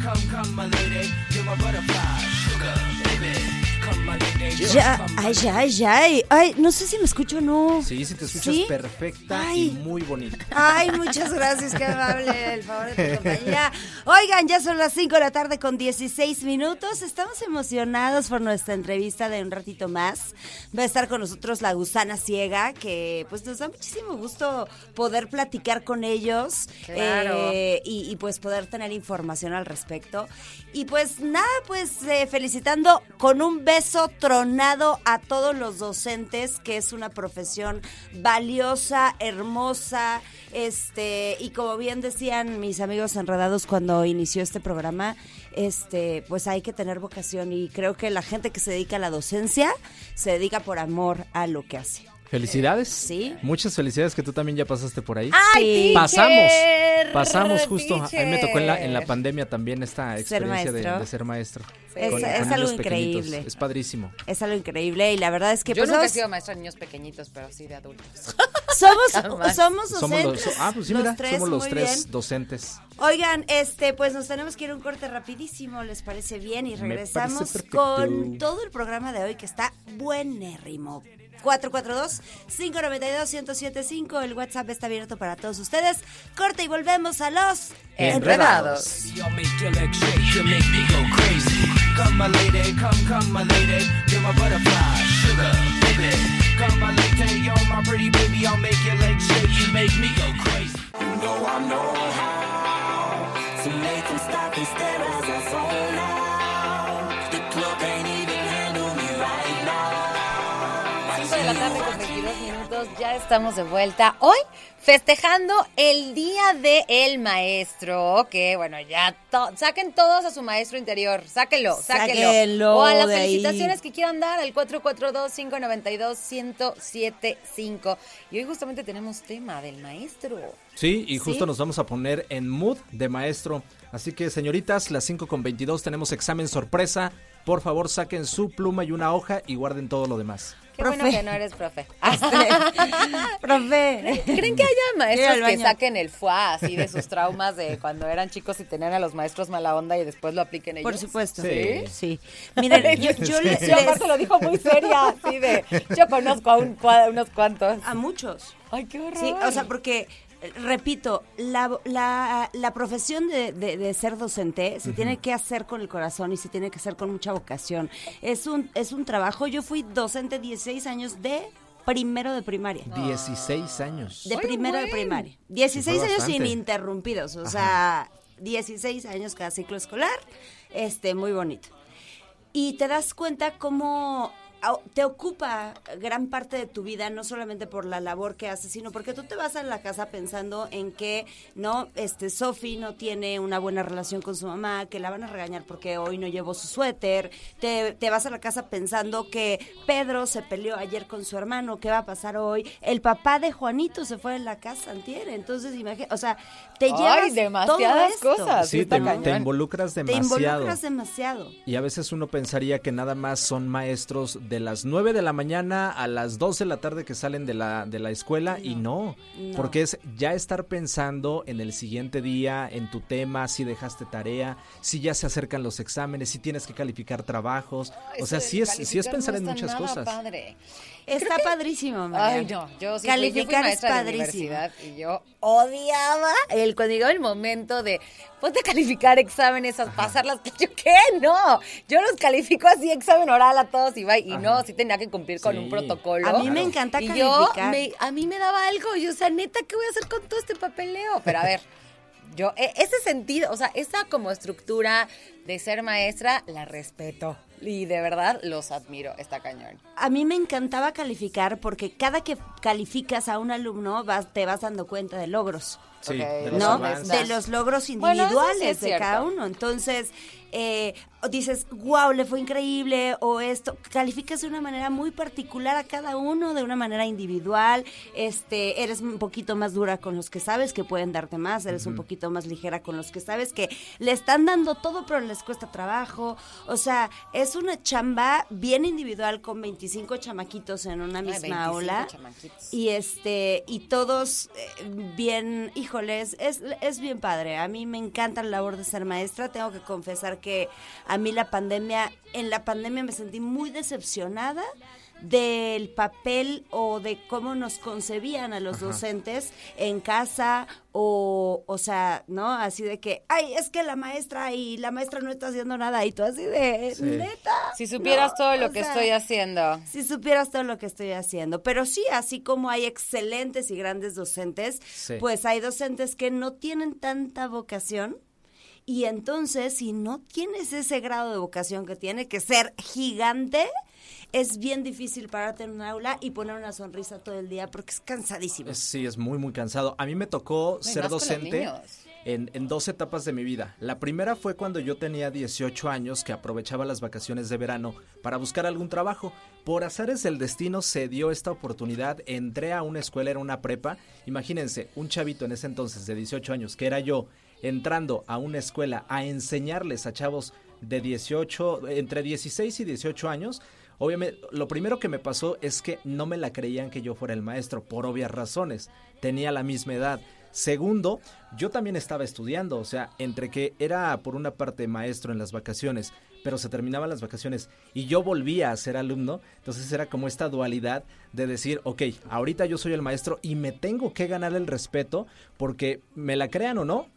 Come, come, my lady. You're my butterfly, Ya, ay, ya, ay, ya. Ay, ay, no sé si me escucho o no. Sí, sí te escuchas ¿Sí? perfecta Ay. y muy bonita. Ay, muchas gracias, qué amable el favor de tu compañía. Oigan, ya son las 5 de la tarde con 16 minutos. Estamos emocionados por nuestra entrevista de un ratito más. Va a estar con nosotros la gusana ciega, que pues nos da muchísimo gusto poder platicar con ellos Claro. eh, y, y, pues poder tener información al respecto. Y pues nada, pues eh, felicitando con un beso tronado a todos los docentes, que es una profesión valiosa, hermosa, este, y como bien decían mis amigos enredados cuando inició este programa, este, pues hay que tener vocación y creo que la gente que se dedica a la docencia se dedica por amor a lo que hace. Felicidades. Sí. Muchas felicidades que tú también ya pasaste por ahí. Sí. Pasamos, pasamos justo. A mí me tocó en la, en la pandemia también esta Ser experiencia de, ser maestro. Es- con- es con algo pequeñitos. increíble. Es padrísimo. Es algo increíble y la verdad es que Yo pues, nunca he somos- sido maestra de niños pequeñitos, pero sí de adultos. Somos, somos Somos docentes. los, ah, pues sí, los mira, tres, somos los tres bien. docentes. Oigan, este, pues nos tenemos que ir a un corte rapidísimo, ¿les parece bien? Y regresamos con todo el programa de hoy que está buenérrimo. 442-592-1075, el WhatsApp está abierto para todos ustedes. Corte y volvemos a los Enredados. I'll la tarde con 22 minutos, ya estamos de vuelta. Hoy festejando el Día de el Maestro, que bueno, ya to- saquen todos a su maestro interior, sáquenlo, sáquenlo. Sáquenlo o a las de ahí. felicitaciones que quieran dar al 442-592-1075. Y hoy justamente tenemos tema del maestro. Sí, y justo Sí. nos vamos a poner en mood de maestro. Así que, señoritas, las 5 con 22 tenemos examen sorpresa. Por favor, saquen su pluma y una hoja y guarden todo lo demás. Qué Profe. bueno que no eres profe. Profe. ¿Creen que haya maestros que saquen el fuá así de sus traumas de cuando eran chicos y tenían a los maestros mala onda y después lo apliquen ellos? Por supuesto. Sí. Sí. Miren, yo, yo les- aparte lo dijo muy seria, así de, yo conozco a un, unos cuantos. a muchos. Ay, qué horror. Sí, o sea, porque, repito, la, la, la profesión de, de- de ser docente se tiene que hacer con el corazón y se tiene que hacer con mucha vocación. Es un, es un trabajo. Yo fui docente 16 años de primero de primaria. 16 años. De primero de primaria. 16 fue años ininterrumpidos. O sea, 16 años cada ciclo escolar. Este, muy bonito. Y te das cuenta cómo te ocupa gran parte de tu vida, no solamente por la labor que haces, sino porque tú te vas a la casa pensando en que, no, este, Sophie no tiene una buena relación con su mamá, que la van a regañar porque hoy no llevó su suéter, te, te vas a la casa pensando que Pedro se peleó ayer con su hermano, ¿qué va a pasar hoy? El papá de Juanito se fue de la casa antier, entonces imagínate, o sea, te Ay, llevas demasiadas todo esto. cosas. Sí, te, te involucras Te demasiado. involucras demasiado. Y a veces uno pensaría que nada más son maestros de las 9 de la mañana a las 12 de la tarde que salen de la, de la escuela y no, no. porque es ya estar pensando en el siguiente día, en tu tema, si dejaste tarea, si ya se acercan los exámenes, si tienes que calificar trabajos, o sea, Eso sí es, sí es pensar no en muchas nada cosas. padre. Está padrísimo, María. Ay, no, yo sí fui, yo fui Calificar es de padrísimo. y yo odiaba el cuando llegaba el momento de ponte a calificar exámenes, a pasarlas. Yo, ¿qué? No, yo los califico así, examen oral a todos y va. Y no, sí tenía que cumplir con Sí. un protocolo. A mí me encanta y yo, me- a mí me daba algo. Yo, o sea, neta, ¿qué voy a hacer con todo este papeleo? Pero a ver, yo, e- ese sentido, o sea, esa como estructura de ser maestra, la respeto. Y de verdad los admiro, está cañón. A mí me encantaba calificar porque cada que calificas a un alumno vas, te vas dando cuenta de logros. Sí, Ok, de los ¿no? De los logros Bueno, eso sí individuales es de cada uno. Entonces, eh, dices, wow, le fue increíble, o esto, calificas de una manera muy particular a cada uno, de una manera individual, este, eres un poquito más dura con los que sabes que pueden darte más, eres un poquito más ligera con los que sabes que le están dando todo, pero les cuesta trabajo. O sea, es una chamba bien individual con 25 chamaquitos en una Ay, misma 25 aula. chamaquitos. Y este, y todos eh, bien, híjoles, es, es bien padre. A mí me encanta la labor de ser maestra. Tengo que confesar que a mí la pandemia, en la pandemia me sentí muy decepcionada del papel o de cómo nos concebían a los docentes en casa o, o sea, ¿no? Así de que, ay, es que la maestra y la maestra no está haciendo nada y tú así de, Sí. neta. Si supieras No, todo lo que sea, estoy haciendo. si supieras todo lo que estoy haciendo. Pero sí, así como hay excelentes y grandes docentes, Sí. pues hay docentes que no tienen tanta vocación. Y entonces, si no tienes ese grado de vocación que tiene que ser gigante, es bien difícil pararte en un aula y poner una sonrisa todo el día porque es cansadísimo. Sí, es muy, muy cansado. A mí me tocó ser docente en, en dos etapas de mi vida. La primera fue cuando yo tenía 18 años, que aprovechaba las vacaciones de verano para buscar algún trabajo. Por azares del destino se dio esta oportunidad, entré a una escuela, era una prepa. Imagínense, un chavito en ese entonces de 18 años, que era yo, entrando a una escuela a enseñarles a chavos de 18, entre 16 y 18 años. Obviamente, lo primero que me pasó es que no me la creían que yo fuera el maestro, por obvias razones. Tenía la misma edad. Segundo, yo también estaba estudiando, o sea, entre que era por una parte maestro en las vacaciones, pero se terminaban las vacaciones y yo volvía a ser alumno, entonces era como esta dualidad de decir, ok, ahorita yo soy el maestro y me tengo que ganar el respeto porque me la crean o no,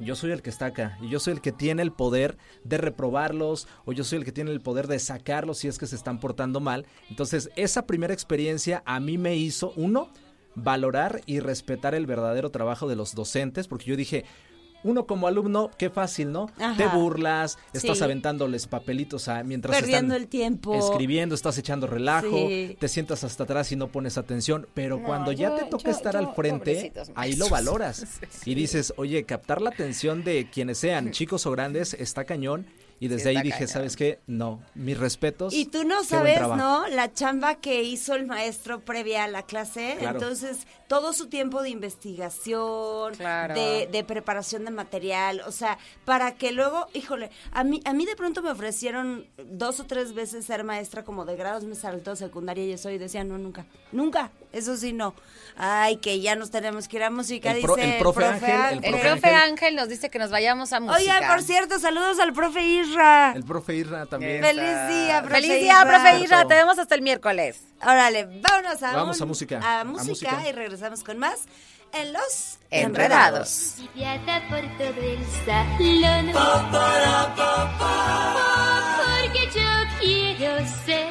yo soy el que está acá y yo soy el que tiene el poder de reprobarlos o yo soy el que tiene el poder de sacarlos si es que se están portando mal. Entonces, esa primera experiencia a mí me hizo, uno, valorar y respetar el verdadero trabajo de los docentes, porque yo dije, uno como alumno, qué fácil, ¿no? Ajá. Te burlas, estás Sí. aventándoles papelitos a, mientras Perdiendo están el tiempo. escribiendo, estás echando relajo, Sí. te sientas hasta atrás y no pones atención, pero No, cuando ya te toca yo- estar yo, al frente, ahí lo valoras y dices, oye, captar la atención de quienes sean, chicos o grandes, está cañón. Y desde Sí, ahí dije, cañón. ¿sabes qué? No, mis respetos. Y tú no sabes. ¿no? La chamba que hizo el maestro previa a la clase. Claro. Entonces, todo su tiempo de investigación, Claro. de, de preparación de material, o sea, para que luego, híjole, a mí, a mí de pronto me ofrecieron dos o tres veces ser maestra como de grados, me saltó secundaria y eso y decía, no, nunca, nunca, eso sí, no. Ay, que ya nos tenemos que ir a música, El pro- dice el profe Ángel, el El profe profe Ángel. Ángel nos dice que nos vayamos a música. Oiga, por cierto, saludos al profe Isra. El profe Irra también. Feliz día, profe Feliz día, Isra. profe Isra. Te vemos hasta el miércoles. Órale, vámonos a, Vamos un- a música, A a música, música. y regresamos con más en Los Enredados. Limpiada por todo el salón. Porque yo quiero ser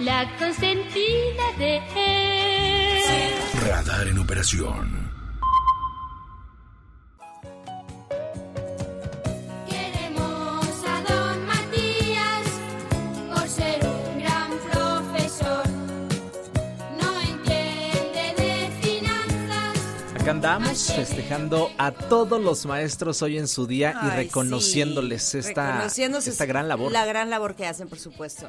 la consentida de él. Radar en operación. Acá andamos festejando a todos los maestros hoy en su día y reconociéndoles sí, esta, esta gran labor. La gran labor que hacen, por supuesto.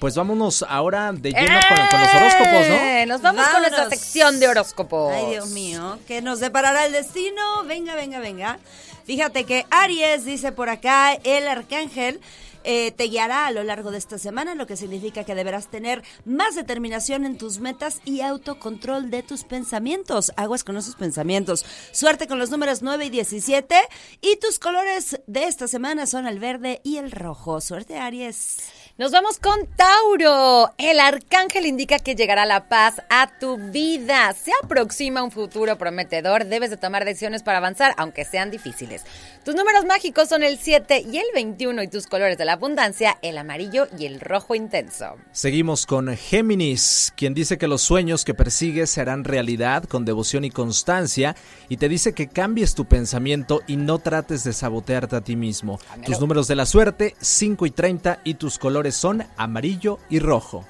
Pues vámonos ahora de lleno con, con los horóscopos, Eh, ¿no? Nos vamos con nuestra sección de horóscopos. Ay, Dios mío, que nos deparará el destino. Venga, venga, venga. Fíjate que Aries, dice por acá, el arcángel. Eh, te guiará a lo largo de esta semana, lo que significa que deberás tener más determinación en tus metas y autocontrol de tus pensamientos. Aguas con esos pensamientos. Suerte con los números 9 y 17. Y tus colores de esta semana son el verde y el rojo. Suerte, Aries. Nos vamos con Tauro. El arcángel indica que llegará la paz a tu vida. Se aproxima un futuro prometedor. Debes de tomar decisiones para avanzar, aunque sean difíciles. Tus números mágicos son el 7 y el 21 y tus colores de la abundancia, el amarillo y el rojo intenso. Seguimos con Géminis, quien dice que los sueños que persigues se harán realidad con devoción y constancia y te dice que cambies tu pensamiento y no trates de sabotearte a ti mismo. Tus números de la suerte, 5 y 30 y tus colores son amarillo y rojo.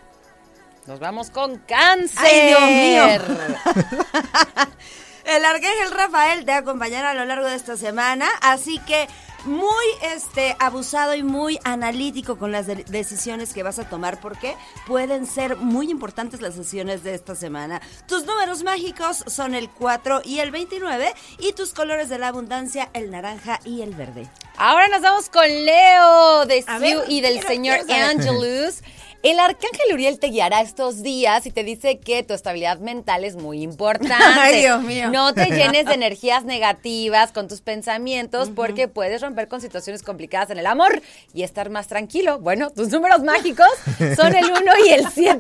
Nos vamos con cáncer. ¡Ay, Dios mío! El arcángel Rafael te acompañará a lo largo de esta semana, así que muy este abusado y muy analítico con las de- decisiones que vas a tomar porque pueden ser muy importantes las decisiones de esta semana. Tus números mágicos son el 4 y el 29 y tus colores de la abundancia el naranja y el verde. Ahora nos vamos con Leo de ver, y del quiero- señor. Angelus. El arcángel Uriel te guiará estos días y te dice que tu estabilidad mental es muy importante. Ay, Dios mío. No te llenes de energías negativas con tus pensamientos porque puedes romper con situaciones complicadas en el amor y estar más tranquilo. Bueno, tus números mágicos son el 1 y el 7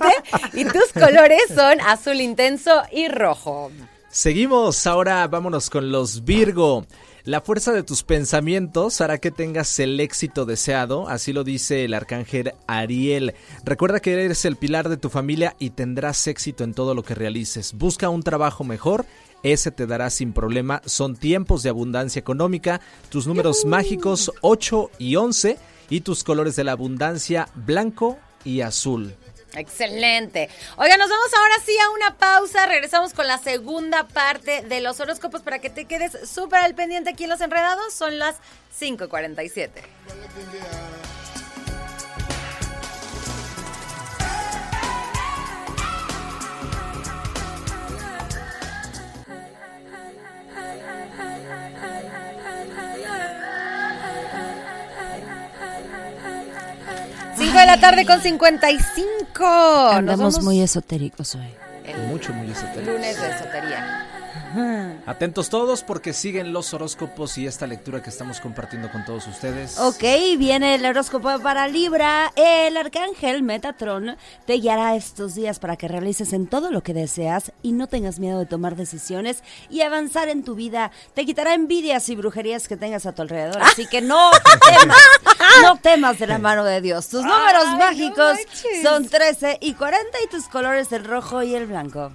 y tus colores son azul intenso y rojo. Seguimos, ahora vámonos con los Virgo. La fuerza de tus pensamientos hará que tengas el éxito deseado, así lo dice el arcángel Ariel. Recuerda que eres el pilar de tu familia y tendrás éxito en todo lo que realices. Busca un trabajo mejor, ese te dará sin problema. Son tiempos de abundancia económica. Tus números mágicos 8 y 11 y tus colores de la abundancia blanco y azul. Excelente. Oiga, nos vamos ahora sí a una pausa. Regresamos con la segunda parte de los horóscopos para que te quedes súper al pendiente aquí en Los Enredados. Son las 5.47. Cinco de la tarde con 55. Nos Andamos vamos muy esotéricos hoy. el Mucho, muy esotérico. lunes de esotería. Atentos todos porque siguen los horóscopos y esta lectura que estamos compartiendo con todos ustedes. Ok, viene el horóscopo para Libra. El arcángel Metatron te guiará estos días para que realices en todo lo que deseas y no tengas miedo de tomar decisiones y avanzar en tu vida. Te quitará envidias y brujerías que tengas a tu alrededor. Así que no temas, no temas de la mano de Dios. Tus números Ay, mágicos son 13 y 40 y tus colores el rojo y el blanco.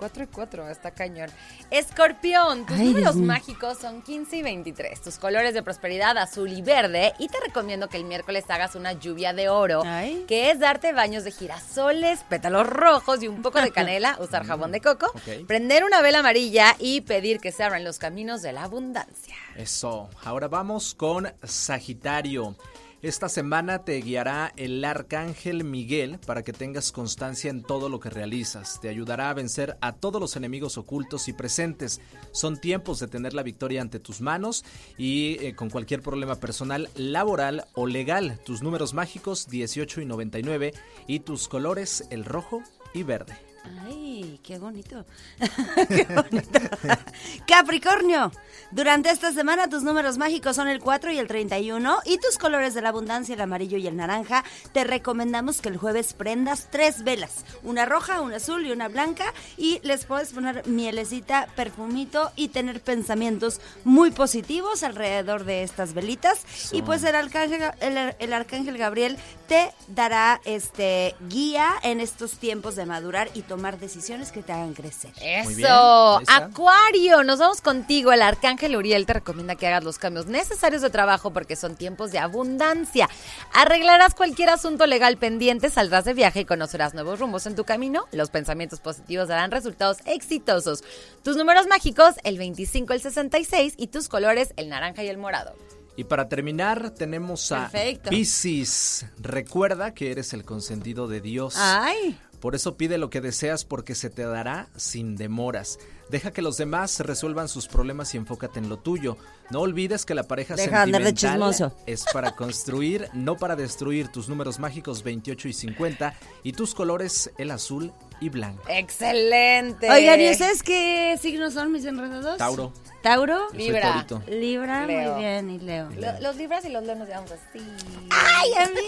4 y 4, está cañón. Escorpión, tus Ay, números mágicos son 15 y 23. Tus colores de prosperidad azul y verde. Y te recomiendo que el miércoles hagas una lluvia de oro, Ay. que es darte baños de girasoles, pétalos rojos y un poco de canela, usar jabón de coco, prender una vela amarilla y pedir que se abran los caminos de la abundancia. Eso. Ahora vamos con Sagitario. Esta semana te guiará el arcángel Miguel para que tengas constancia en todo lo que realizas. Te ayudará a vencer a todos los enemigos ocultos y presentes. Son tiempos de tener la victoria ante tus manos y eh, con cualquier problema personal, laboral o legal. Tus números mágicos 18 y 99 y tus colores el rojo y verde. Ay, qué bonito. qué bonito. Capricornio, durante esta semana tus números mágicos son el 4 y el 31 y tus colores de la abundancia, el amarillo y el naranja. Te recomendamos que el jueves prendas tres velas, una roja, una azul y una blanca y les puedes poner mielecita, perfumito y tener pensamientos muy positivos alrededor de estas velitas. Y pues el arcángel, el, el arcángel Gabriel te dará este guía en estos tiempos de madurar y tomar decisiones que te hagan crecer. Eso. Acuario, nos vamos contigo. El arcángel Uriel te recomienda que hagas los cambios necesarios de trabajo porque son tiempos de abundancia. Arreglarás cualquier asunto legal pendiente, saldrás de viaje y conocerás nuevos rumbos en tu camino. Los pensamientos positivos darán resultados exitosos. Tus números mágicos, el 25, el 66 y tus colores, el naranja y el morado. Y para terminar tenemos a Perfecto. Piscis. Recuerda que eres el consentido de Dios. Ay, Por eso pide lo que deseas porque se te dará sin demoras. Deja que los demás resuelvan sus problemas y enfócate en lo tuyo. No olvides que la pareja Deja de de sentimental chismoso. es para construir, no para destruir. Tus números mágicos 28 y 50 y tus colores el azul y blanco. Excelente. oigan, ¿y ustedes qué signos son mis enredados? Tauro. Tauro, Libra. Libra, Leo. muy bien, y Leo. Lo- los libras y los leones llevamos así. ¡Ay, a mí!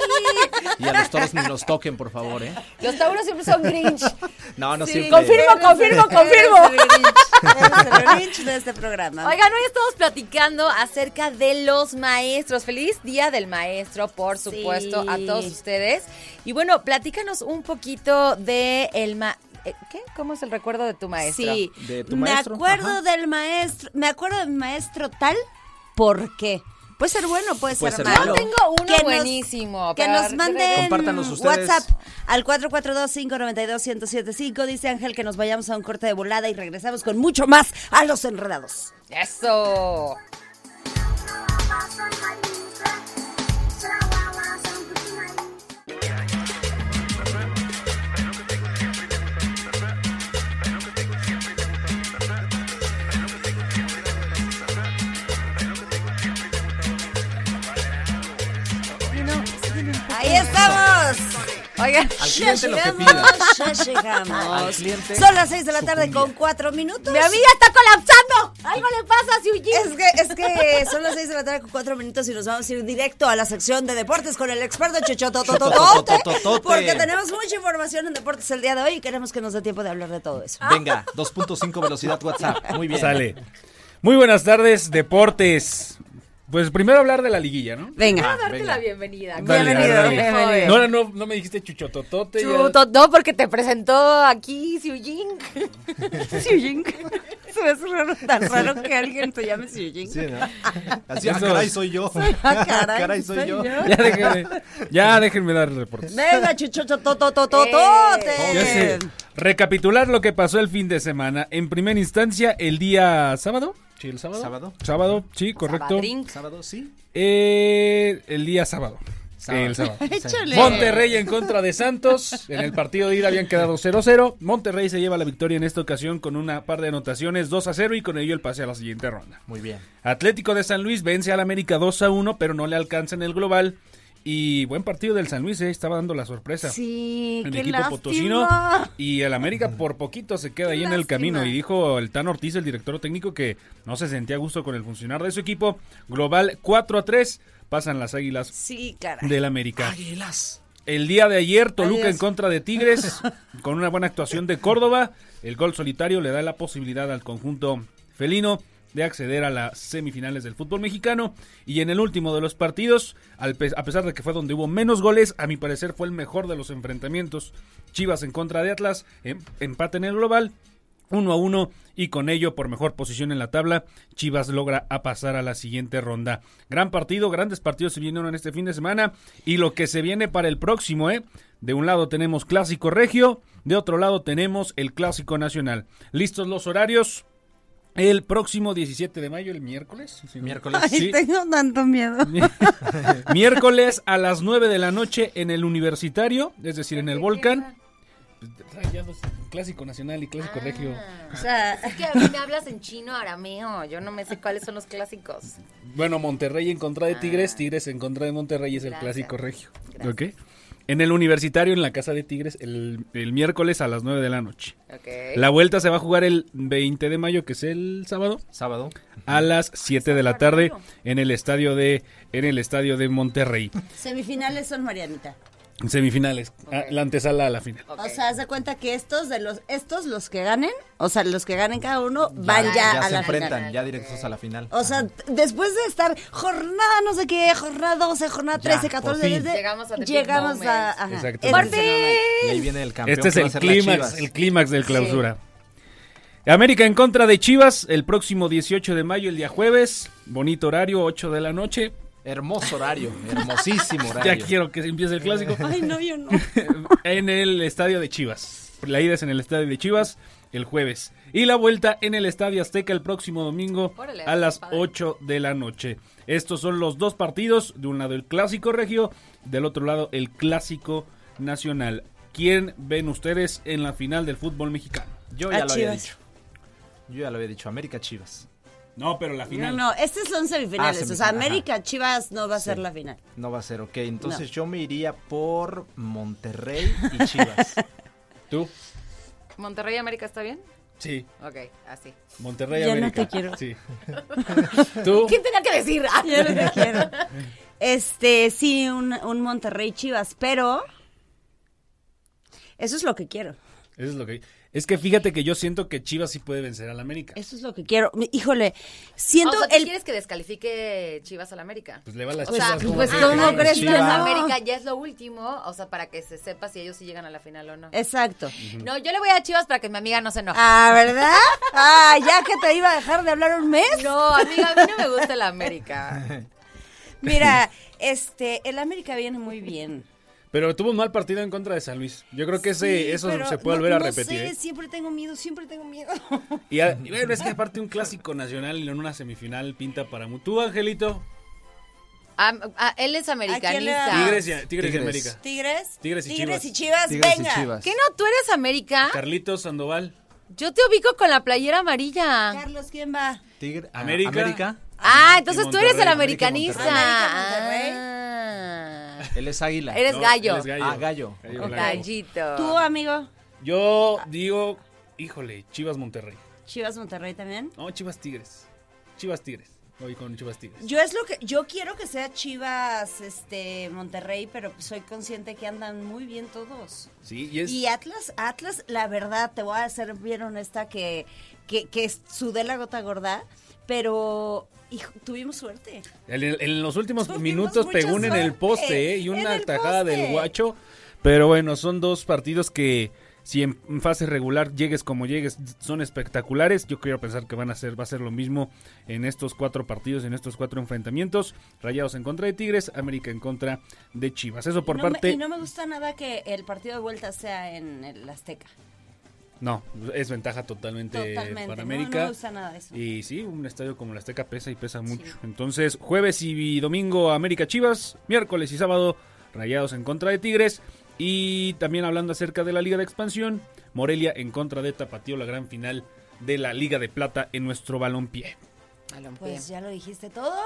Y a los toros ni los toquen, por favor, ¿eh? Los tauros siempre son grinch. No, no Sí. siempre. Confirmo, confirmo, confirmo. Eres el Grinch, eres el Grinch de este programa. Oigan, hoy estamos platicando acerca de los maestros. Feliz Día del Maestro, por supuesto, Sí. a todos ustedes. Y bueno, platícanos un poquito de el ¿Qué? ¿Cómo es el recuerdo de tu maestro? Sí, De tu me maestro, acuerdo ajá. del maestro, me acuerdo de mi maestro tal, ¿por qué? Puede ser bueno, puede, Puede ser, ser malo. Yo tengo uno Que nos- buenísimo. Que nos a ver, manden. WhatsApp al 442-592-1075. Dice Ángel que nos vayamos a un corte de volada y regresamos con mucho más a los enredados. Eso. Oigan, Al Ya cliente lo que pida. ya llegamos. Son las 6 de la tarde con 4 minutos. mi amiga está colapsando. Algo le pasa a Eugene. Es que, es que son las 6 de la tarde con 4 minutos y nos vamos a ir directo a la sección de deportes con el experto. Chototototote. Porque tenemos mucha información en deportes el día de hoy y queremos que nos dé tiempo de hablar de todo eso. Venga, 2.5 velocidad WhatsApp. Muy bien. Sale. Muy buenas tardes, deportes. Pues primero hablar de la liguilla, ¿no? Venga. darte venga. la bienvenida. Dale, Bienvenido, dale. bienvenido. No, no, no me dijiste chuchototote. Chuto, no, porque te presentó aquí Eugene. Siujin. Se me hace raro, tan raro que alguien te llame Siujin. Sí, ¿no? Así, ah, caray, es. soy yo. Ah, caray, soy yo. Ya déjenme, ya déjenme dar reportes. Venga, chuchototototote. Ya sé. Recapitular lo que pasó el fin de semana. En primera instancia, el día sábado. Sí, el sábado. ¿Sábado? Sábado, sí, correcto. Sabadrín. Sábado, sí. Eh, el día sábado. Sábado. El sábado. Échale. Monterrey en contra de Santos. En el partido de ida habían quedado 0-0. Monterrey se lleva la victoria en esta ocasión con una par de anotaciones 2-0 y con ello el pase a la siguiente ronda. Muy bien. Atlético de San Luis vence al América 2-1, pero no le alcanza en el global. Y buen partido del San Luis, eh, estaba dando la sorpresa. Sí, el qué equipo lástima. potosino y el América por poquito se queda ahí en el camino y dijo el Tan Ortiz, el director técnico, que no se sentía a gusto con el funcionar de su equipo. Global 4 a 3, pasan las Águilas Sí, caray. del América. Águilas. El día de ayer, Toluca Adiós. en contra de Tigres, con una buena actuación de Córdoba. El gol solitario le da la posibilidad al conjunto felino de acceder a las semifinales del fútbol mexicano. Y en el último de los partidos, a pesar de que fue donde hubo menos goles, a mi parecer fue el mejor de los enfrentamientos. Chivas en contra de Atlas, em- empate en el global. Uno a uno y con ello por mejor posición en la tabla Chivas logra pasar a la siguiente ronda. Gran partido, grandes partidos se vinieron en este fin de semana y lo que se viene para el próximo, ¿eh? De un lado tenemos clásico regio, de otro lado tenemos el clásico nacional. ¿Listos los horarios? El próximo 17 de mayo, el miércoles. ¿sí? Miércoles. Ay, Sí. tengo tanto miedo. miércoles a las 9 de la noche en el universitario, es decir, en el volcán. Ya dos, Clásico nacional y clásico regio. O sea, Es que a mí me hablas en chino, arameo. Yo no me sé cuáles son los clásicos. Bueno, Monterrey en contra de Tigres, Tigres en contra de Monterrey es el Gracias. clásico regio. Gracias. ¿Ok? En el universitario, en la casa de Tigres, el, el miércoles a las 9 de la noche. La vuelta se va a jugar el 20 de mayo, que es el sábado, Sábado. a las 7 de la tarde en el estadio de, en el estadio de Monterrey. semifinales son Marianita. Semifinales, ah, la antesala a la final. Ok. O sea, haz de cuenta que estos de los estos los que ganen, o sea, los que ganen cada uno van ya, ya a se la enfrentan, final. ya directos a la final. O sea, después de estar jornada no sé qué, jornada 12, jornada Ya, 13, por 14, fin. desde- Llegamos a llegamos a ajá, Exacto. ese ¡Por es el momento. y ahí viene el campeón. Este es el clímax, el clímax del clausura. América en contra de Chivas el próximo 18 de mayo, el día jueves. Bonito horario, 8 de la noche. Hermoso horario, hermosísimo horario. Ya quiero que empiece el clásico. Ay, no, yo no. en el estadio de Chivas. La ida es en el estadio de Chivas el jueves. Y la vuelta en el estadio Azteca el próximo domingo Órale, a las padre. 8 de la noche. Estos son los dos partidos. De un lado el clásico regio, del otro lado el clásico nacional. ¿Quién ven ustedes en la final del fútbol mexicano? Yo A ya lo había dicho. Yo ya lo había dicho, América Chivas. No, pero la No, final. no, estos son semifinales. Ah, o sea, América Chivas no va a ser la final. No va a ser, ok. Entonces yo me iría por Monterrey y Chivas. ¿Tú? ¿Monterrey América está bien? Sí, Ok, así. Monterrey no América. te quiero. Sí. ¿Tú? ¿Quién tenía que decir? Ah, Ya no te quiero. Este, sí, un, un Monterrey Chivas, pero eso es lo que quiero. Eso es lo que... Es que fíjate que yo siento que Chivas sí puede vencer al América. Eso es lo que quiero. Mi- Híjole, siento o sea, ¿tú el quieres que descalifique Chivas al América? Pues le va a las O sea, pues, ¿cómo ganen. crees que Chivas no? América ya es lo último, o sea, para que se sepa si ellos sí llegan a la final o no. Exacto. No, yo le voy a Chivas para que mi amiga no se enoje. Ah, ¿verdad? Ah, ya que te iba a dejar de hablar un mes. No, amiga, a mí no me gusta la América. Mira, este, el América viene muy bien. Pero tuvo un mal partido en contra de San Luis. Yo creo que ese, Sí, eso se puede no- volver a no repetir. sé, ¿eh? siempre tengo miedo, siempre tengo miedo. Y, a- y bueno, es que aparte un clásico nacional en una semifinal pinta para ¿Tú, Angelito? Ah, él es ¿A quién le americanista. Tigres y, Tigres y Tigres. América. ¿Tigres? Tigres y Chivas. y Chivas, Tigres y venga. Chivas. ¿Qué no? ¿Tú eres América? Carlitos Sandoval. Yo te ubico con la playera amarilla. Carlos, ¿quién va? Tigre, ah, América. América. Ah, entonces Y tú eres el Monterrey, americanista. América, Monterrey. Ah. Él es águila. Eres No, gallo. él es gallo. Ah, gallo. blanco. Gallito. ¿Tú, amigo? Yo digo, híjole, Chivas Monterrey. Chivas Monterrey también. No, Chivas Tigres. Chivas Tigres. Voy con Chivas Tigres. Yo es lo que yo quiero que sea Chivas este Monterrey, pero soy consciente que andan muy bien todos. Sí, y es... Y Atlas, Atlas, la verdad, te voy a ser bien honesta que, que, que sudé la gota gorda, pero hijo, tuvimos suerte. En, en los últimos Tuvimos minutos pegó en el poste ¿eh? y una tajada del guacho. Pero bueno, son dos partidos que si en, fase regular llegues como llegues son espectaculares. Yo quiero pensar que van a ser va a ser lo mismo en estos cuatro partidos, en estos cuatro enfrentamientos. Rayados en contra de Tigres, América en contra de Chivas. Eso por no me- parte y no me gusta nada que el partido de vuelta sea en el Azteca. No, es ventaja totalmente, Totalmente. para no, no América. me gusta nada eso. Y sí, un estadio como la Azteca pesa y pesa mucho. Entonces, jueves y domingo América Chivas, miércoles y sábado Rayados en contra de Tigres. Y también hablando acerca de la Liga de Expansión, Morelia en contra de Tapatío, la gran final de la Liga de Plata en nuestro balompié. Pues ya lo dijiste todo.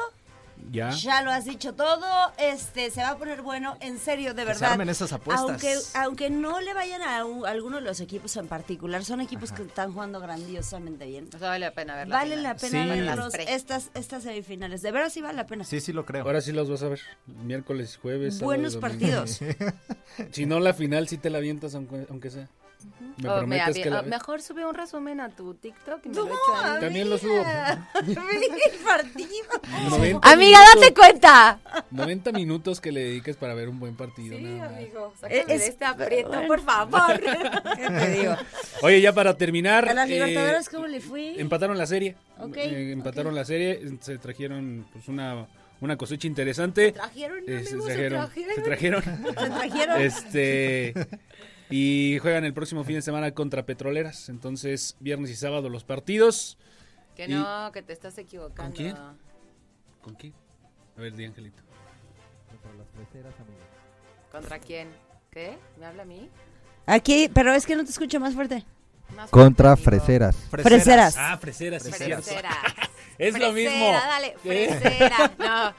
Ya. Ya lo has dicho todo, este se va a poner bueno, en serio, de Que se verdad. armen esas apuestas. Aunque, aunque no le vayan a, un- a alguno de los equipos en particular, son equipos que están jugando grandiosamente bien. O sea, vale la pena verla. Vale la pena Sí. verlos estas, estas semifinales. De veras sí vale la pena. Sí, sí lo creo. Ahora sí los vas a ver. Miércoles, jueves. Buenos partidos. Si no, la final sí te la avientas, aunque, aunque sea. Me Oh, avi- que la oh, mejor sube un resumen a tu TikTok y me No, lo echo ahí. También lo subo. Partido. 90 Amiga, date cuenta. 90 minutos que le dediques para ver un buen partido. Sí, nada más. amigo, sácame Es- de este aprieto, bueno. por favor. ¿Qué te digo? Oye, ya para terminar. A las eh, Libertadores, ¿cómo le fui? Empataron la serie. Ok, Eh, empataron la serie. Se trajeron pues una, una cosecha interesante. trajeron, Eh, amigos, se se trajeron. trajeron. Se trajeron. Se trajeron. Este. Y juegan el próximo fin de semana contra Petroleras. Entonces, viernes y sábado los partidos. Que Y- no, que te estás equivocando. ¿Con quién? ¿Con quién? A ver, di Angelito. ¿Contra quién? ¿Qué? ¿Me habla a mí? Aquí, pero es que no te escucho más fuerte. Más Contra fuerte, amigo. freseras. Freseras. Ah, freseras, sí, cierto. Freseras. Es lo mismo. Fresera, dale, ¿Eh? fresera. No.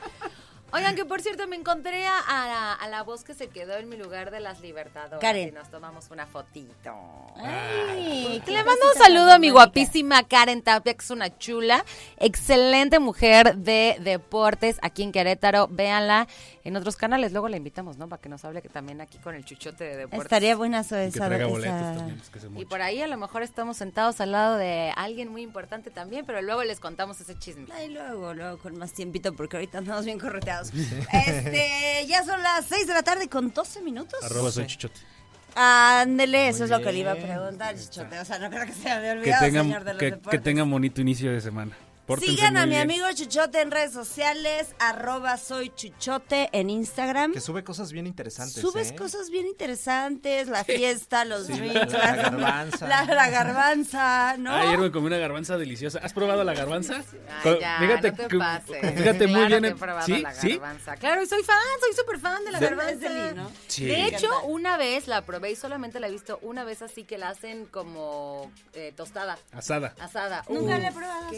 Oigan, que por cierto me encontré a, a la, a la voz que se quedó en mi lugar de las Libertadoras. Karen. Y nos tomamos una fotito. Ay, le mando un saludo a mi guapísima Karen Tapia, que es una chula, excelente mujer de deportes aquí en Querétaro. Véanla en otros canales. Luego la invitamos, ¿no? Para que nos hable que también aquí con el chuchote de deportes. Estaría buena Y que esa. esa- también. pues, que Y por ahí a lo mejor estamos sentados al lado de alguien muy importante también, pero luego les contamos ese chisme. Ay, luego, luego, con más tiempito, porque ahorita andamos bien correteados. Este, ya son las 6 de la tarde con 12 minutos. Arroba soy chichote. Ándele, eso es lo que le iba a preguntar, Chichote. O sea, no creo que se me había Que olvidado, señor tengan, de los que, que deportes. tengan bonito inicio de semana. Pórtense Sigan a mi bien. amigo Chuchote en redes sociales, arroba soy Chuchote en Instagram. Que sube cosas bien interesantes. Subes ¿eh? cosas bien interesantes, la fiesta, los Sí, drinks, la- la garbanza. la, la garbanza, ¿no? Ayer me comí una garbanza deliciosa. ¿Has probado la garbanza? Ay, ya, fíjate, no te que- pases. fíjate muy Claro bien. que he en- probado ¿Sí? la ¿Sí? garbanza. Claro, y soy fan, soy súper fan de la De- garbanza. Es de ¿no? Sí. De hecho, una vez la probé y solamente la he visto una vez así que la hacen como eh, tostada, Asada. asada. Nunca Uh, la he probado.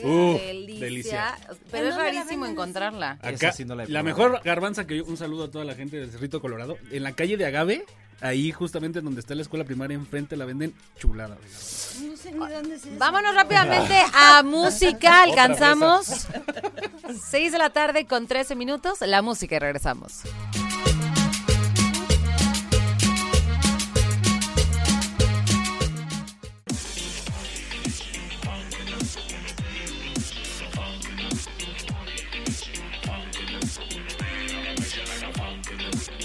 Delicia. delicia. Pero ¿En es rarísimo encontrarla. Acá, sí no la mejor garbanza que yo, un saludo a toda la gente del Cerrito Colorado, en la calle de Agave, Ahí justamente donde está la escuela primaria enfrente la venden chulada. No sé ni dónde es. Vámonos rápidamente a música. Alcanzamos 6 de la tarde con 13 minutos. La música y regresamos.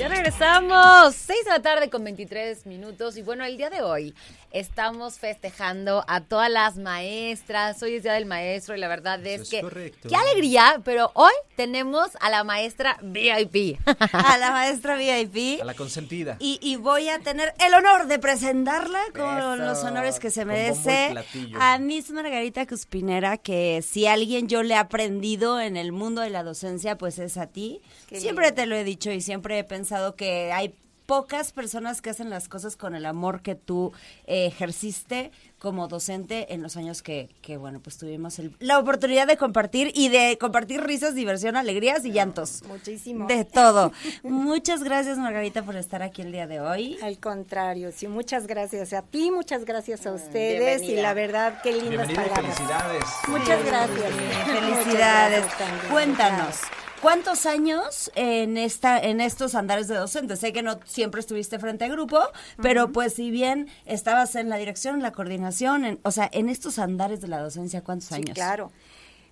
Get regresamos, 6 de la tarde con 23 minutos y bueno, el día de hoy estamos festejando a todas las maestras, hoy es Día del Maestro y la verdad es, es que correcto. qué alegría, pero hoy tenemos a la maestra VIP. A la maestra VIP. A la consentida. Y, y voy a tener el honor de presentarla con Eso, los honores que se merece a Miss Margarita Cuspinera, que si alguien yo le he aprendido en el mundo de la docencia, pues es a ti. Qué siempre lindo. te lo he dicho y siempre he pensado que hay pocas personas que hacen las cosas con el amor que tú eh, ejerciste como docente en los años que, que bueno, pues tuvimos el- la oportunidad de compartir y de compartir risas, diversión, alegrías y llantos. Muchísimo. De todo. Muchas gracias, Margarita, por estar aquí el día de hoy. Al contrario, sí, muchas gracias a ti, muchas gracias a ustedes y la verdad, qué lindas Bienvenida y palabras. felicidades. Muchas gracias. Felicidades. Muchas gracias. Cuéntanos. ¿Cuántos años en esta en estos andares de docente? Sé que no siempre estuviste frente a grupo, pero pues si bien estabas en la dirección, en la coordinación, en- o sea, en estos andares de la docencia, ¿cuántos Sí, años? claro.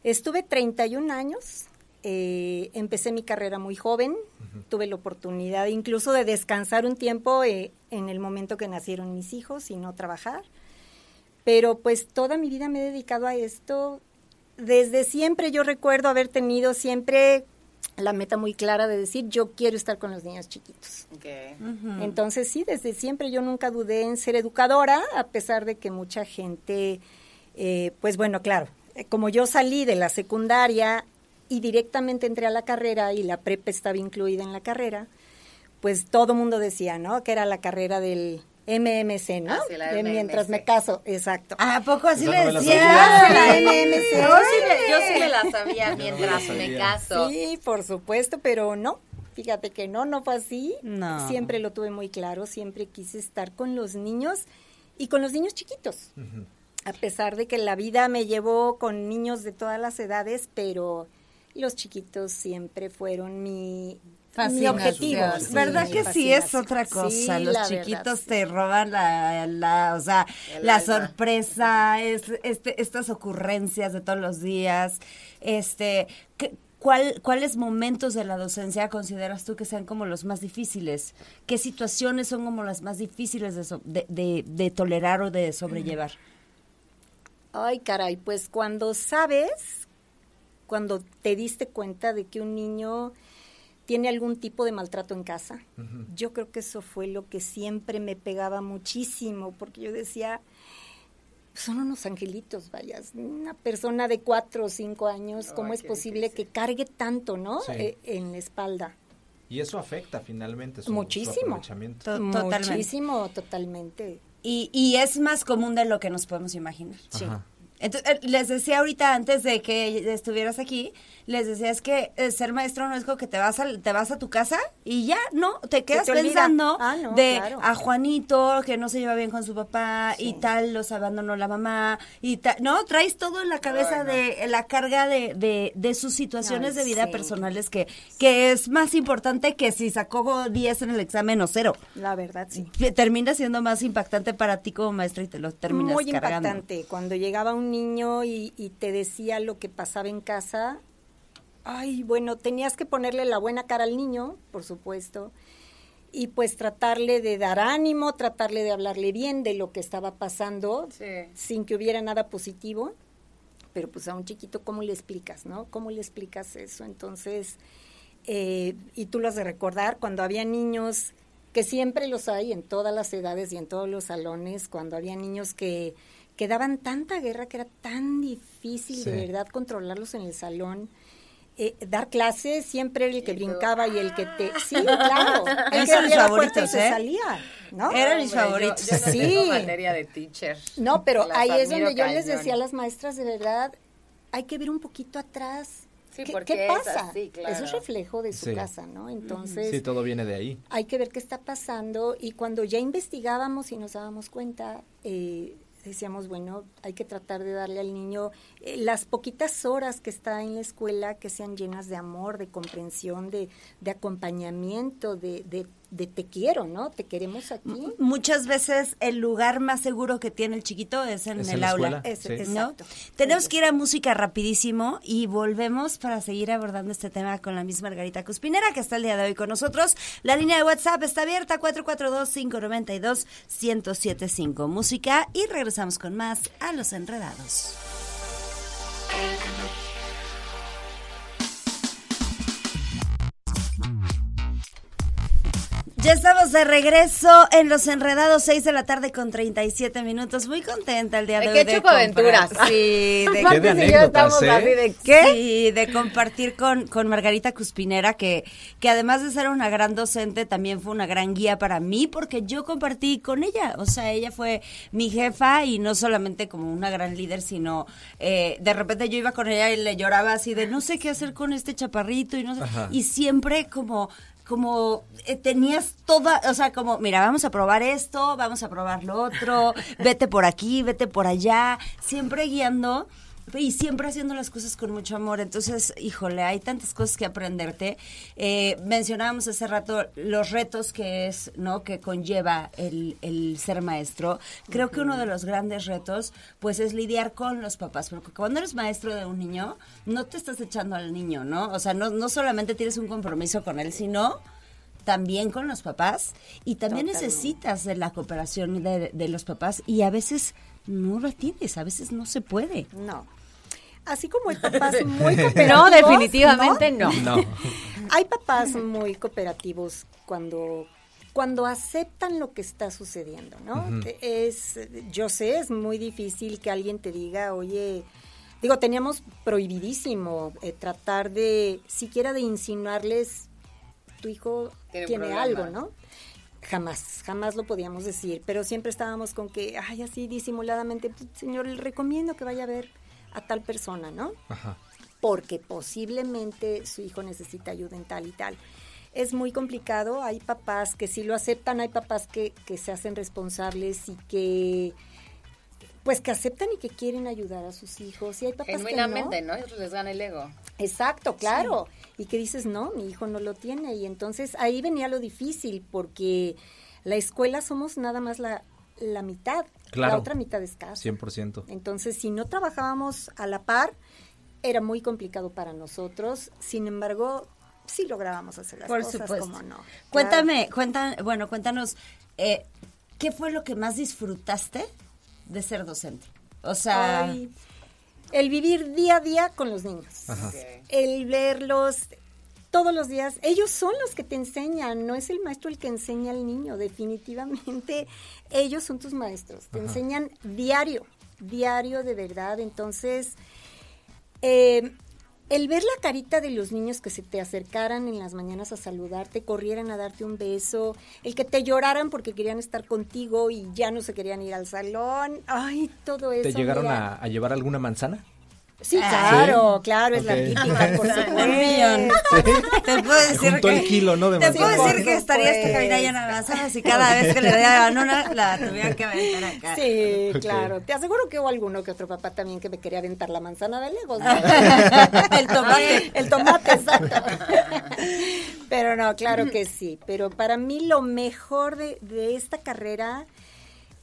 Estuve 31 años, eh, empecé mi carrera muy joven, tuve la oportunidad incluso de descansar un tiempo eh, en el momento que nacieron mis hijos y no trabajar, pero pues toda mi vida me he dedicado a esto. Desde siempre yo recuerdo haber tenido siempre la meta muy clara de decir yo quiero estar con los niños chiquitos. Entonces sí, desde siempre yo nunca dudé en ser educadora, a pesar de que mucha gente, eh, pues bueno, claro, eh, como yo salí de la secundaria y directamente entré a la carrera y la prepa estaba incluida en la carrera, pues todo mundo decía, ¿no? Que era la carrera del MMC, ¿no? Ah, sí, la De mientras me caso, exacto. ¿A poco así Esa le no me la MMC. Yo sí, me, yo sí me la sabía mientras me caso. Sí, por supuesto, pero no. Fíjate que no, no fue así. No. Siempre lo tuve muy claro, siempre quise estar con los niños y con los niños chiquitos. A pesar de que la vida me llevó con niños de todas las edades, pero los chiquitos siempre fueron mi, mi objetivo. sí, ¿Verdad que sí es otra cosa? Sí, Los verdad, chiquitos sí. te roban la, la, o sea, El la alma. sorpresa, es, este, estas ocurrencias de todos los días. Este, ¿qué- ¿cuál, ¿Cuáles momentos de la docencia consideras tú que sean como los más difíciles? ¿Qué situaciones son como las más difíciles de, so- de, de- de tolerar o de sobrellevar? Ay, caray, pues cuando sabes, cuando te diste cuenta de que un niño tiene algún tipo de maltrato en casa, yo creo que eso fue lo que siempre me pegaba muchísimo, porque yo decía, son unos angelitos, vaya, una persona de cuatro o cinco años, ¿cómo es posible que cargue tanto, no? Sí. Eh, en la espalda. Y eso afecta finalmente su, su Muchísimo. To- totalmente. Muchísimo, totalmente. Y, y es más común de lo que nos podemos imaginar. Sí. Ajá. Entonces, eh, les decía ahorita antes de que estuvieras aquí, les decía es que eh, ser maestro no es como que te vas a, te vas a tu casa y ya, no, te quedas te pensando Ah, no, de claro. a Juanito que no se lleva bien con su papá y tal, los abandonó la mamá y tal, no, traes todo en la cabeza de la carga de, de, de sus situaciones de vida sí. personales que, que es más importante que si sacó 10 en el examen o cero. La verdad, sí. Termina siendo más impactante para ti como maestro y te lo terminas Muy cargando. impactante. Cuando llegaba un niño y, y te decía lo que pasaba en casa, ay, bueno, tenías que ponerle la buena cara al niño, por supuesto, y pues tratarle de dar ánimo, tratarle de hablarle bien de lo que estaba pasando, Sí. sin que hubiera nada positivo. Pero pues a un chiquito, ¿cómo le explicas, no? ¿Cómo le explicas eso? Entonces, eh, y tú lo has de recordar, cuando había niños, que siempre los hay en todas las edades y en todos los salones, cuando había niños que, que daban tanta guerra que era tan difícil de verdad controlarlos en el salón. Eh, dar clases siempre era el que brincaba y el que te... Sí, claro. El que mis favoritos, se ¿eh? salía, ¿no? Eran mis yo- favoritos. Yo, no Sí. materia de teacher. No, pero Las ahí es donde yo les decía a las maestras, de verdad, hay que ver un poquito atrás. Sí, ¿qué, porque qué es pasa? así, claro. Eso es reflejo de su Sí. casa, ¿no? Entonces, Sí, todo viene de ahí. hay que ver qué está pasando y cuando ya investigábamos y nos dábamos cuenta, eh, decíamos, bueno, hay que tratar de darle al niño eh, las poquitas horas que está en la escuela que sean llenas de amor, de comprensión, de, de acompañamiento, de, de, de te quiero, ¿no? Te queremos aquí. Muchas veces el lugar más seguro que tiene el chiquito es en Es el en aula. escuela. Es- sí. ¿no? Exacto. Tenemos que ir a música rapidísimo y volvemos para seguir abordando este tema con la misma Margarita Cuspinera que está el día de hoy con nosotros. La línea de WhatsApp está abierta 442-592-1075. Música y regresamos con más a Los Enredados. Ya estamos de regreso en Los Enredados, 6 de la tarde con 37 minutos. Muy contenta el día de Ay, hoy. qué de chupaventuras. Sí, de Martis de y yo anécdotas, estamos ¿eh? así de, ¿Qué? Sí, de compartir con, con Margarita Cuspinera, que, que además de ser una gran docente, también fue una gran guía para mí, porque yo compartí con ella. O sea, ella fue mi jefa y no solamente como una gran líder, sino eh, de repente yo iba con ella y le lloraba así de no sé qué hacer con este chaparrito y no sé. Ajá. Y siempre como como eh, tenías toda, o sea, como, mira, vamos a probar esto, vamos a probar lo otro, vete por aquí, vete por allá, siempre guiando y siempre haciendo las cosas con mucho amor. Entonces, híjole, hay tantas cosas que aprenderte. Eh, mencionábamos hace rato los retos que es, ¿no? Que conlleva el, el ser maestro. Creo que uno de los grandes retos, pues, es lidiar con los papás. Porque cuando eres maestro de un niño, no te estás echando al niño, ¿no? O sea, no, no solamente tienes un compromiso con él, sino también con los papás y también necesitas de la cooperación de, de los papás y a veces no la tienes, a veces no se puede. No. Así como hay papás muy cooperativos. No, definitivamente no. No. Hay papás muy cooperativos cuando cuando aceptan lo que está sucediendo, ¿no? Es yo sé, es muy difícil que alguien te diga, "Oye, digo, teníamos prohibidísimo eh, tratar de siquiera de insinuarles tu hijo Tiene algo, ¿no? Jamás, jamás lo podíamos decir, pero siempre estábamos con que, ay, así disimuladamente, "Pues, señor, le recomiendo que vaya a ver a tal persona, ¿no? Ajá. porque posiblemente su hijo necesita ayuda en tal y tal. Es muy complicado, hay papás que sí lo aceptan, hay papás que, que se hacen responsables y que pues que aceptan y que quieren ayudar a sus hijos y hay papás que Genuinamente, no. ¿no? Les gana el ego. Exacto, claro. Y que dices, no, mi hijo no lo tiene. Y entonces ahí venía lo difícil, porque la escuela somos nada más la, la mitad. Claro. La otra mitad es casa. 100%. Entonces, si no trabajábamos a la par, era muy complicado para nosotros. Sin embargo, sí lográbamos hacer las Por cosas supuesto. como no. Cuéntame, cuenta, bueno, cuéntanos, eh, ¿qué fue lo que más disfrutaste de ser docente? O sea, Ay, el vivir día a día con los niños. El verlos todos los días. Ellos son los que te enseñan, no es el maestro el que enseña al niño. Definitivamente, ellos son tus maestros. Te enseñan diario, diario de verdad. Entonces, eh, el ver la carita de los niños que se te acercaran en las mañanas a saludarte, corrieran a darte un beso, el que te lloraran porque querían estar contigo y ya no se querían ir al salón, ay, todo eso. ¿Te llegaron a, a llevar alguna manzana? Sí, Ah. claro, claro, es la típica, por un millón. supuesto. Te puedo decir que, el kilo, ¿no? De te puedo decir que estaría esta cabina llena de manzanas y cada vez que le daban una la tuviera que aventar acá. Sí, claro. Te aseguro que hubo alguno que otro papá también que me quería aventar la manzana de lejos. ¿no? El tomate. El tomate, exacto. Pero no, claro que sí. Pero para mí lo mejor de, de esta carrera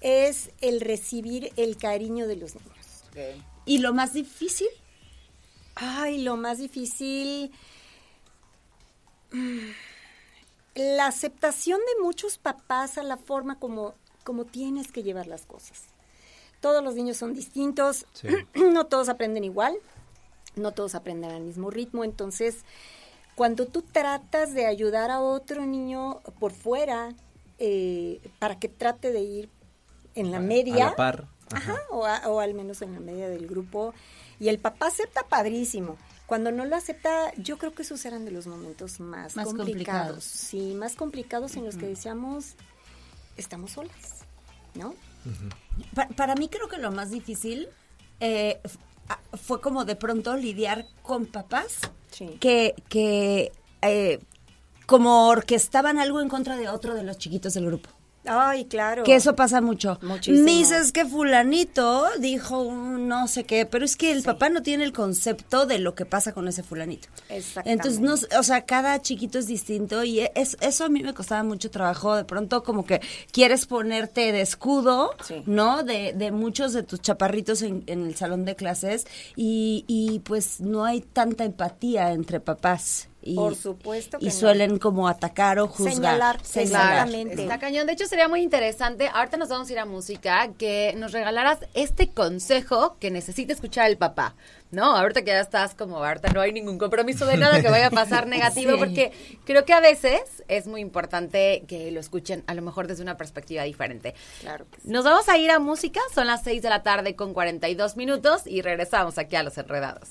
es el recibir el cariño de los niños. Ok. ¿Y lo más difícil? Ay, lo más difícil. mm, La aceptación de muchos papás a la forma como, como tienes que llevar las cosas. Todos los niños son distintos, Sí. no todos aprenden igual, no todos aprenden al mismo ritmo, entonces cuando tú tratas de ayudar a otro niño por fuera eh, para que trate de ir en la A- media, A la par. Ajá, o, a- o al menos en la media del grupo. Y el papá acepta padrísimo. Cuando no lo acepta, yo creo que esos eran de los momentos más, Más complicados. complicados. Sí, más complicados en los que decíamos, estamos solas, ¿no? Pa- para mí creo que lo más difícil eh, fue como de pronto lidiar con papás Sí. que, que eh, como orquestaban algo en contra de otro de los chiquitos del grupo. Ay, claro. Que eso pasa mucho. Muchísimo. Mis es que fulanito dijo no sé qué, pero es que el papá no tiene el concepto de lo que pasa con ese fulanito. Exactamente. Entonces, no, o sea, cada chiquito es distinto y es, eso a mí me costaba mucho trabajo. De pronto como que quieres ponerte de escudo, Sí. ¿no? De, de muchos de tus chaparritos en, en el salón de clases y, y pues no hay tanta empatía entre papás. Y, Por supuesto que Y no. suelen como atacar o juzgar. Señalar, Señalar. exactamente. Está cañón. De hecho, sería muy interesante. Ahorita nos vamos a ir a música. Que nos regalaras este consejo que necesita escuchar el papá. ¿No? Ahorita que ya estás como, ahorita no hay ningún compromiso de nada que vaya a pasar negativo. Sí. Porque creo que a veces es muy importante que lo escuchen, a lo mejor desde una perspectiva diferente. Claro que sí. Nos vamos a ir a música. Son las 6 de la tarde con 42 minutos. Y regresamos aquí a Los Enredados.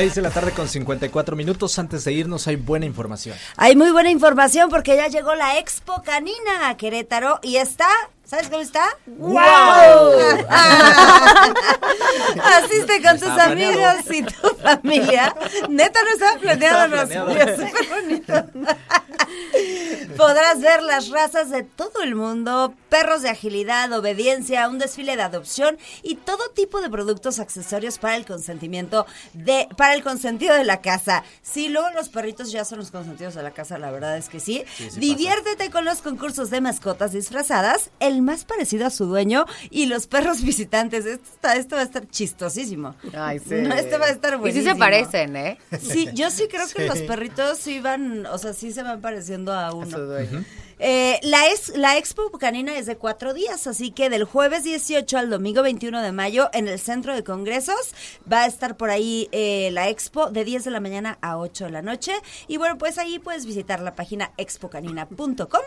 Seis de la tarde con 54 minutos. Antes de irnos hay buena información. Hay muy buena información porque ya llegó la Expo Canina a Querétaro y está, ¿sabes cómo está? ¡Wow! Asiste con tus amigos y tu familia. Neta no estaba planeado, Estaba no, planeado. súper bonito. Podrás ver las razas de todo el mundo, perros de agilidad, obediencia, un desfile de adopción y todo tipo de productos accesorios para el consentimiento de para el consentido de la casa. Sí, luego los perritos ya son los consentidos de la casa, la verdad es que sí. Diviértete con los concursos de mascotas disfrazadas, el más parecido a su dueño y los perros visitantes. Esto, está- esto va a estar chistosísimo. Ay, sí. No, este va a estar Y buenísimo. sí se parecen, ¿eh? Sí, yo sí creo que los perritos sí van, o sea, sí se van pareciendo a uno. Su dueño. Eh, la, es, la Expo Canina es de cuatro días, así que del jueves 18 al domingo 21 de mayo en el Centro de Congresos va a estar por ahí eh, la Expo de 10 de la mañana a 8 de la noche. Y bueno, pues ahí puedes visitar la página expocanina.com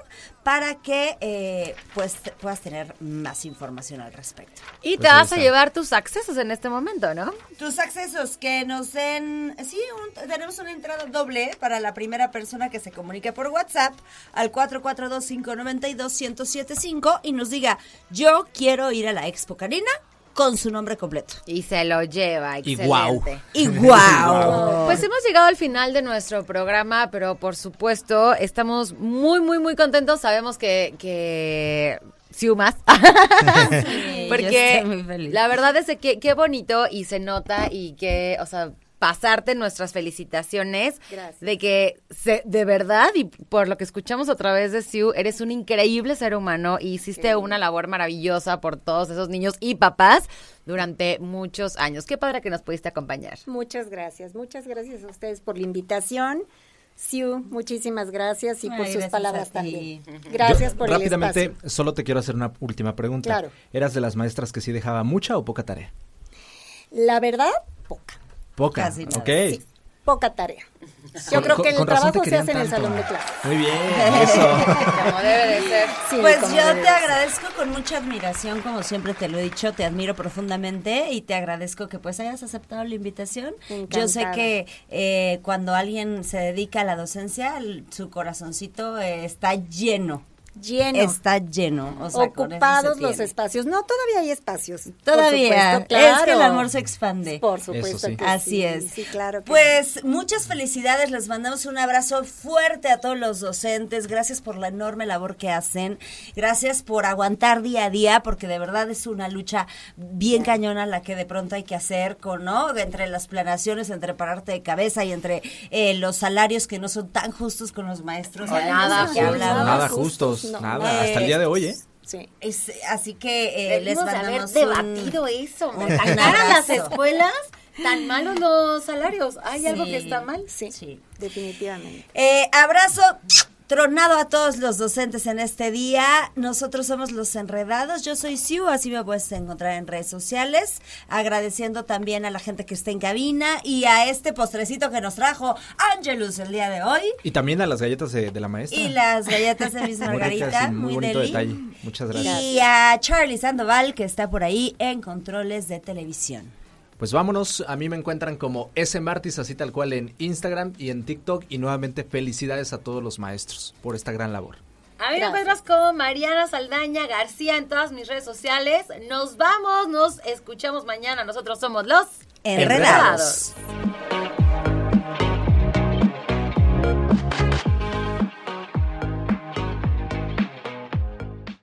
para que eh, pues te- puedas tener más información al respecto. Y te Pues ahí vas a llevar tus accesos en este momento, ¿no? Tus accesos que nos den, sí, un- tenemos una entrada doble para la primera persona que se comunique por WhatsApp al 442-592-1075 y nos diga, yo quiero ir a la Expo Canina con su nombre completo. Y se lo lleva, Y excelente. guau. Y wow. Pues hemos llegado al final de nuestro programa, pero por supuesto estamos muy, muy, muy contentos. Sabemos que, que Siu más. yo Porque la verdad es que qué bonito y se nota y que, o sea, pasarte nuestras felicitaciones Gracias. de que se, de verdad y por lo que escuchamos a través de Siu, eres un increíble ser humano y hiciste una labor maravillosa por todos esos niños y papás durante muchos años. Qué padre que nos pudiste acompañar. Muchas gracias, muchas gracias a ustedes por la invitación. Siu, muchísimas gracias y por Ay, sus palabras también. Gracias Yo, por Rápidamente, el espacio. solo te quiero hacer una última pregunta. Claro. ¿Eras de las maestras que sí dejaba mucha o poca tarea? La verdad, poca, Poca. Casi nada. Ok. sí, poca tarea. Yo Con- creo que el trabajo se hace en el salón de clases. Muy bien, eso. Como debe de ser. Sí, Pues yo te ser. agradezco con mucha admiración, como siempre te lo he dicho, te admiro profundamente y te agradezco que pues hayas aceptado la invitación. Yo sé que eh, cuando alguien se dedica a la docencia, el- su corazoncito eh, está lleno, Lleno. está lleno. O sea, Ocupados los espacios. No, todavía hay espacios. por Todavía, supuesto, es que el amor se expande. Por supuesto Eso sí. que Así sí, es. Sí, claro. que Pues muchas felicidades, les mandamos un abrazo fuerte a todos los docentes, gracias por la enorme labor que hacen, gracias por aguantar día a día, porque de verdad es una lucha bien cañona la que de pronto hay que hacer con, ¿no? Entre las planaciones, entre pararte de cabeza y entre eh, los salarios que no son tan justos con los maestros. Nada. Nada justos, justos, no. nada. Hasta el día de hoy, ¿eh? Sí. Es- así que eh, les Debimos de haber debatido un- eso. caras las escuelas, tan malos los salarios. ¿Hay algo que está mal? Sí, Sí. definitivamente. Eh, abrazo tronado a todos los docentes en este día. Nosotros somos los enredados. Yo soy Siu, así me puedes encontrar en redes sociales. Agradeciendo también a la gente que está en cabina y a este postrecito que nos trajo Angelus el día de hoy. Y también a las galletas de, de la maestra. Y las galletas de Miss Margarita, muy, muy bonito deli. detalle. Muchas gracias. Y a Charlie Sandoval, que está por ahí en controles de televisión. Pues vámonos, a mí me encuentran como S Martis, así tal cual en Instagram y en TikTok. Y nuevamente felicidades a todos los maestros por esta gran labor. A mí me encuentras como Mariana Saldaña García en todas mis redes sociales. Nos vamos, nos escuchamos mañana. Nosotros somos los Enredados.